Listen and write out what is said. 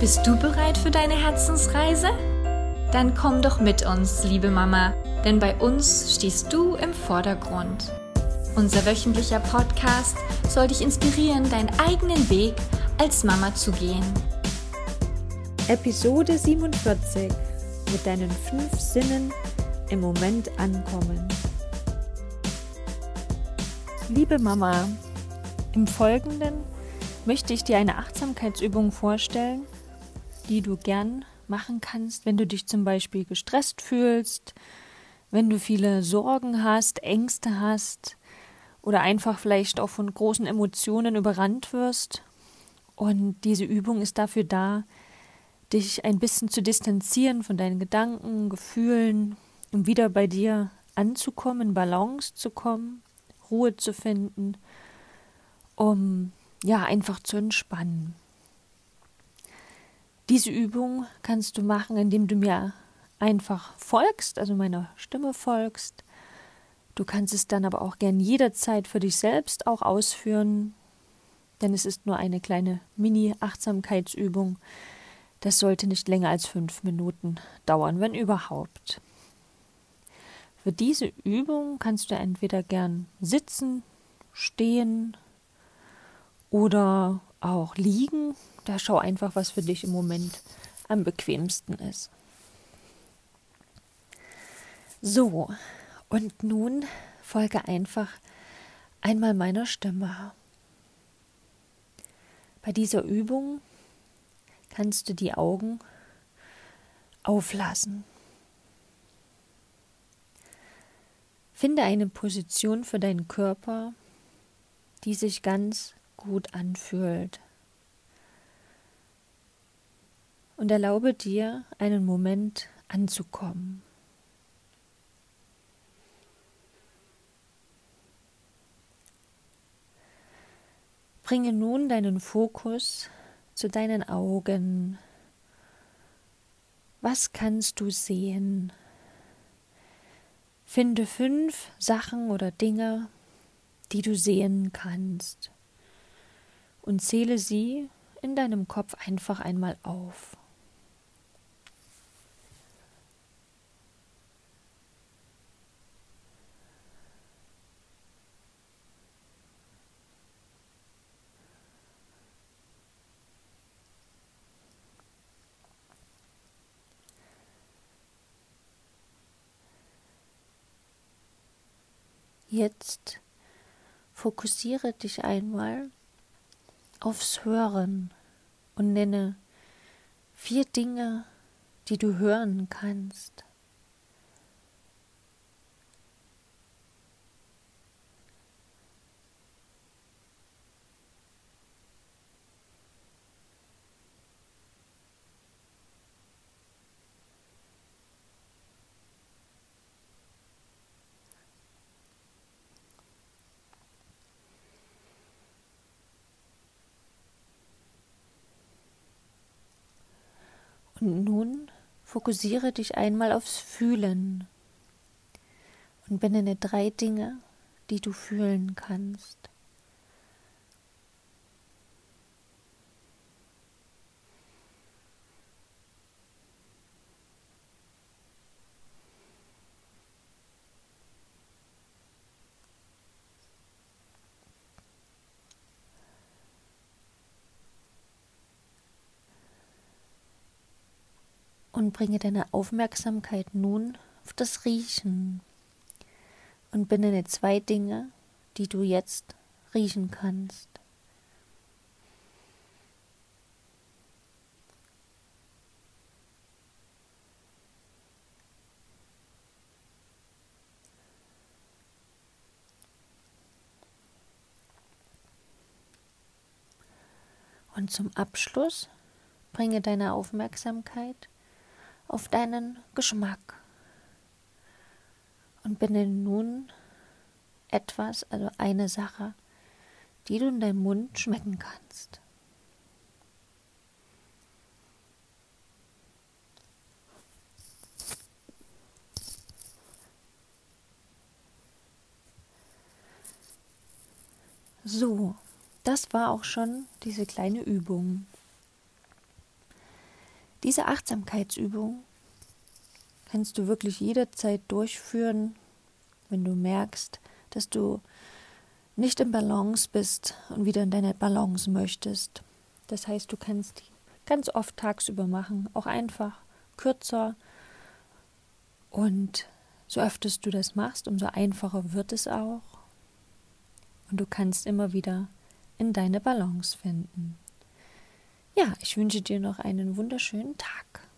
Bist du bereit für deine Herzensreise? Dann komm doch mit uns, liebe Mama, denn bei uns stehst du im Vordergrund. Unser wöchentlicher Podcast soll dich inspirieren, deinen eigenen Weg als Mama zu gehen. Episode 47 mit deinen fünf Sinnen im Moment ankommen. Liebe Mama, im Folgenden möchte ich dir eine Achtsamkeitsübung vorstellen, die du gern machen kannst, wenn du dich zum Beispiel gestresst fühlst, wenn du viele Sorgen hast, Ängste hast oder einfach vielleicht auch von großen Emotionen überrannt wirst. Und diese Übung ist dafür da, dich ein bisschen zu distanzieren von deinen Gedanken, Gefühlen, um wieder bei dir anzukommen, Balance zu kommen, Ruhe zu finden, um ja einfach zu entspannen. Diese Übung kannst du machen, indem du mir einfach folgst, also meiner Stimme folgst. Du kannst es dann aber auch gern jederzeit für dich selbst auch ausführen, denn es ist nur eine kleine Mini-Achtsamkeitsübung. Das sollte nicht länger als fünf Minuten dauern, wenn überhaupt. Für diese Übung kannst du entweder gern sitzen, stehen oder auch liegen da schau einfach, was für dich im Moment am bequemsten ist. So, und nun folge einfach einmal meiner Stimme. Bei dieser Übung kannst du die Augen auflassen. Finde eine Position für deinen Körper, die sich ganz gut anfühlt. und erlaube dir einen Moment anzukommen. Bringe nun deinen Fokus zu deinen Augen. Was kannst du sehen? Finde fünf Sachen oder Dinge, die du sehen kannst, und zähle sie in deinem Kopf einfach einmal auf. Jetzt fokussiere dich einmal aufs Hören und nenne vier Dinge, die du hören kannst. Und nun fokussiere dich einmal aufs Fühlen und benenne drei Dinge, die du fühlen kannst. Und bringe deine Aufmerksamkeit nun auf das Riechen und benenne zwei Dinge, die du jetzt riechen kannst. Und zum Abschluss bringe deine Aufmerksamkeit auf deinen Geschmack. Und benenne nun etwas, also eine Sache, die du in deinem Mund schmecken kannst. So, das war auch schon diese kleine Übung. Diese Achtsamkeitsübung kannst du wirklich jederzeit durchführen, wenn du merkst, dass du nicht im Balance bist und wieder in deine Balance möchtest. Das heißt, du kannst ganz oft tagsüber machen, auch einfach kürzer. Und so öfter du das machst, umso einfacher wird es auch. Und du kannst immer wieder in deine Balance finden. Ja, ich wünsche dir noch einen wunderschönen Tag.